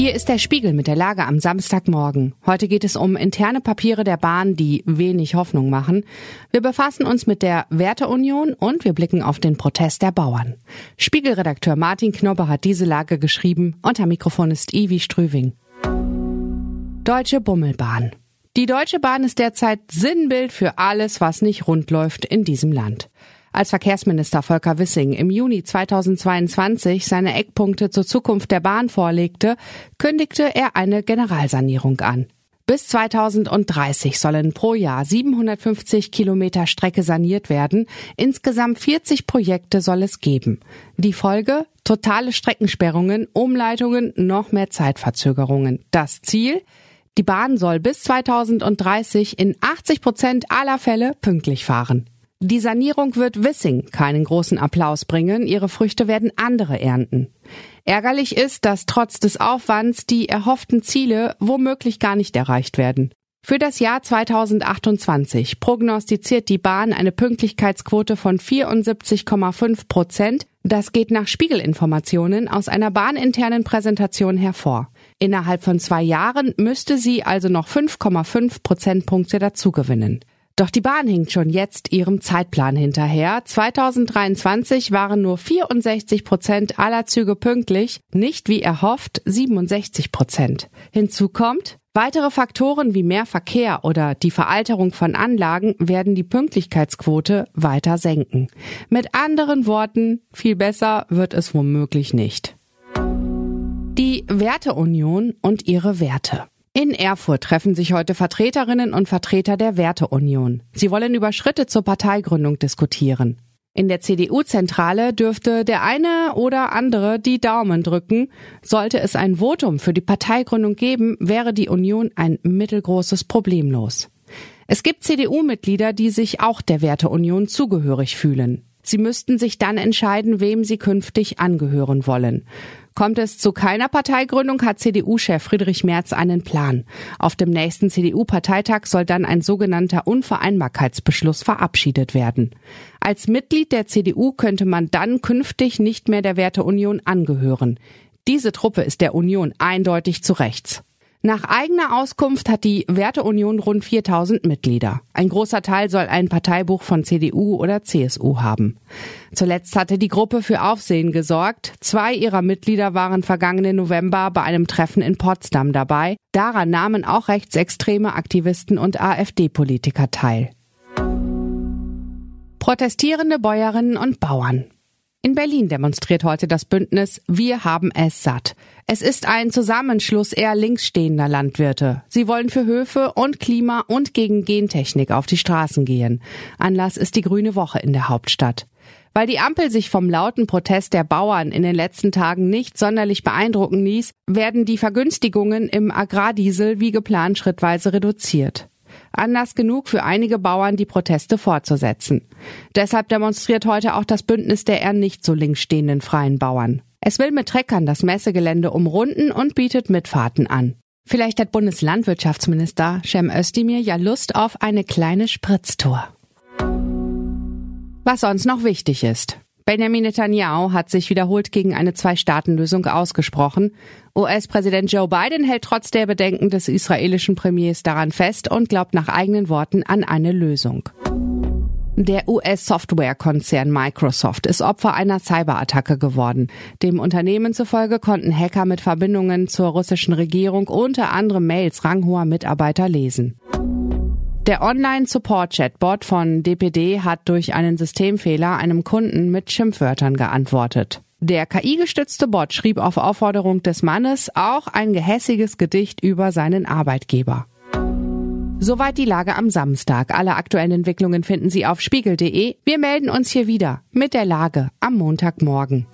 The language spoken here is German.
Hier ist der Spiegel mit der Lage am Samstagmorgen. Heute geht es um interne Papiere der Bahn, die wenig Hoffnung machen. Wir befassen uns mit der Werteunion und wir blicken auf den Protest der Bauern. Spiegelredakteur Martin Knobbe hat diese Lage geschrieben. Unter Mikrofon ist Ivi Strüving. Deutsche Bummelbahn. Die Deutsche Bahn ist derzeit Sinnbild für alles, was nicht rund läuft in diesem Land. Als Verkehrsminister Volker Wissing im Juni 2022 seine Eckpunkte zur Zukunft der Bahn vorlegte, kündigte er eine Generalsanierung an. Bis 2030 sollen pro Jahr 750 Kilometer Strecke saniert werden. Insgesamt 40 Projekte soll es geben. Die Folge? Totale Streckensperrungen, Umleitungen, noch mehr Zeitverzögerungen. Das Ziel? Die Bahn soll bis 2030 in 80 Prozent aller Fälle pünktlich fahren. Die Sanierung wird Wissing keinen großen Applaus bringen, ihre Früchte werden andere ernten. Ärgerlich ist, dass trotz des Aufwands die erhofften Ziele womöglich gar nicht erreicht werden. Für das Jahr 2028 prognostiziert die Bahn eine Pünktlichkeitsquote von 74,5 Prozent. Das geht nach Spiegelinformationen aus einer bahninternen Präsentation hervor. Innerhalb von zwei Jahren müsste sie also noch 5,5 Prozentpunkte dazugewinnen. Doch die Bahn hinkt schon jetzt ihrem Zeitplan hinterher. 2023 waren nur 64 Prozent aller Züge pünktlich, nicht wie erhofft 67 Prozent. Hinzu kommt, weitere Faktoren wie mehr Verkehr oder die Veralterung von Anlagen werden die Pünktlichkeitsquote weiter senken. Mit anderen Worten, viel besser wird es womöglich nicht. Die Werteunion und ihre Werte. In Erfurt treffen sich heute Vertreterinnen und Vertreter der Werteunion. Sie wollen über Schritte zur Parteigründung diskutieren. In der CDU-Zentrale dürfte der eine oder andere die Daumen drücken. Sollte es ein Votum für die Parteigründung geben, wäre die Union ein mittelgroßes Problem los. Es gibt CDU-Mitglieder, die sich auch der Werteunion zugehörig fühlen. Sie müssten sich dann entscheiden, wem sie künftig angehören wollen. Kommt es zu keiner Parteigründung, hat CDU-Chef Friedrich Merz einen Plan. Auf dem nächsten CDU-Parteitag soll dann ein sogenannter Unvereinbarkeitsbeschluss verabschiedet werden. Als Mitglied der CDU könnte man dann künftig nicht mehr der Werteunion angehören. Diese Truppe ist der Union eindeutig zu rechts. Nach eigener Auskunft hat die Werteunion rund 4000 Mitglieder. Ein großer Teil soll ein Parteibuch von CDU oder CSU haben. Zuletzt hatte die Gruppe für Aufsehen gesorgt. Zwei ihrer Mitglieder waren vergangenen November bei einem Treffen in Potsdam dabei. Daran nahmen auch rechtsextreme Aktivisten und AfD-Politiker teil. Protestierende Bäuerinnen und Bauern. In Berlin demonstriert heute das Bündnis Wir haben es satt. Es ist ein Zusammenschluss eher linksstehender Landwirte. Sie wollen für Höfe und Klima und gegen Gentechnik auf die Straßen gehen. Anlass ist die Grüne Woche in der Hauptstadt. Weil die Ampel sich vom lauten Protest der Bauern in den letzten Tagen nicht sonderlich beeindrucken ließ, werden die Vergünstigungen im Agrardiesel wie geplant schrittweise reduziert. Anlass genug für einige Bauern, die Proteste fortzusetzen. Deshalb demonstriert heute auch das Bündnis der eher nicht so links stehenden freien Bauern. Es will mit Treckern das Messegelände umrunden und bietet Mitfahrten an. Vielleicht hat Bundeslandwirtschaftsminister Cem Özdemir ja Lust auf eine kleine Spritztour. Was sonst noch wichtig ist. Benjamin Netanyahu hat sich wiederholt gegen eine Zwei-Staaten-Lösung ausgesprochen. US-Präsident Joe Biden hält trotz der Bedenken des israelischen Premiers daran fest und glaubt nach eigenen Worten an eine Lösung. Der US-Softwarekonzern Microsoft ist Opfer einer Cyberattacke geworden. Dem Unternehmen zufolge konnten Hacker mit Verbindungen zur russischen Regierung unter anderem Mails ranghoher Mitarbeiter lesen. Der Online-Support-Chatbot von DPD hat durch einen Systemfehler einem Kunden mit Schimpfwörtern geantwortet. Der KI-gestützte Bot schrieb auf Aufforderung des Mannes auch ein gehässiges Gedicht über seinen Arbeitgeber. Soweit die Lage am Samstag. Alle aktuellen Entwicklungen finden Sie auf spiegel.de. Wir melden uns hier wieder mit der Lage am Montagmorgen.